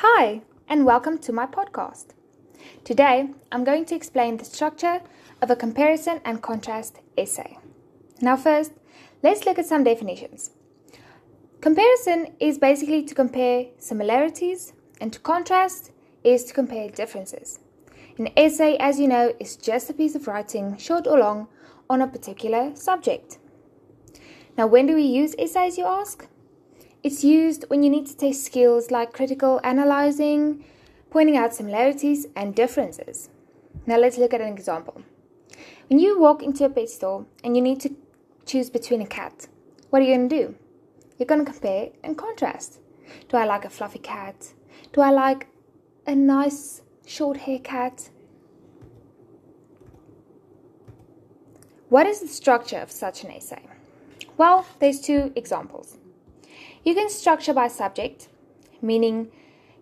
Hi, and welcome to my podcast. Today, I'm going to explain the structure of a comparison and contrast essay. Now, first, let's look at some definitions. Comparison is basically to compare similarities, and to contrast is to compare differences. An essay, as you know, is just a piece of writing, short or long, on a particular subject. Now, when do we use essays, you ask? It's used when you need to test skills like critical analyzing, pointing out similarities and differences. Now let's look at an example. When you walk into a pet store and you need to choose between a cat, what are you going to do? You're going to compare and contrast. Do I like a fluffy cat? Do I like a nice short hair cat? What is the structure of such an essay? Well, there's two examples. You can structure by subject, meaning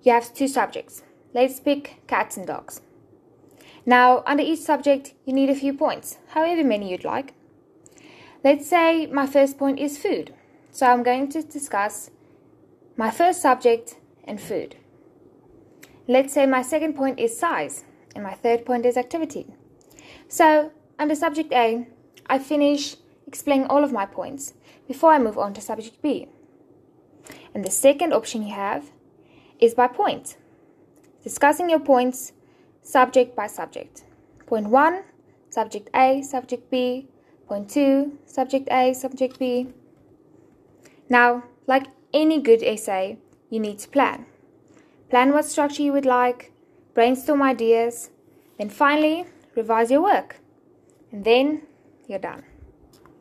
you have two subjects. Let's pick cats and dogs. Now, under each subject, you need a few points, however many you'd like. Let's say my first point is food. So I'm going to discuss my first subject and food. Let's say my second point is size, and my third point is activity. So, under subject A, I finish explaining all of my points before I move on to subject B. And the second option you have is by point. Discussing your points subject by subject. Point 1, subject A, subject B. Point 2, subject A, subject B. Now, like any good essay, you need to plan. Plan what structure you would like, brainstorm ideas, then finally revise your work. And then you're done.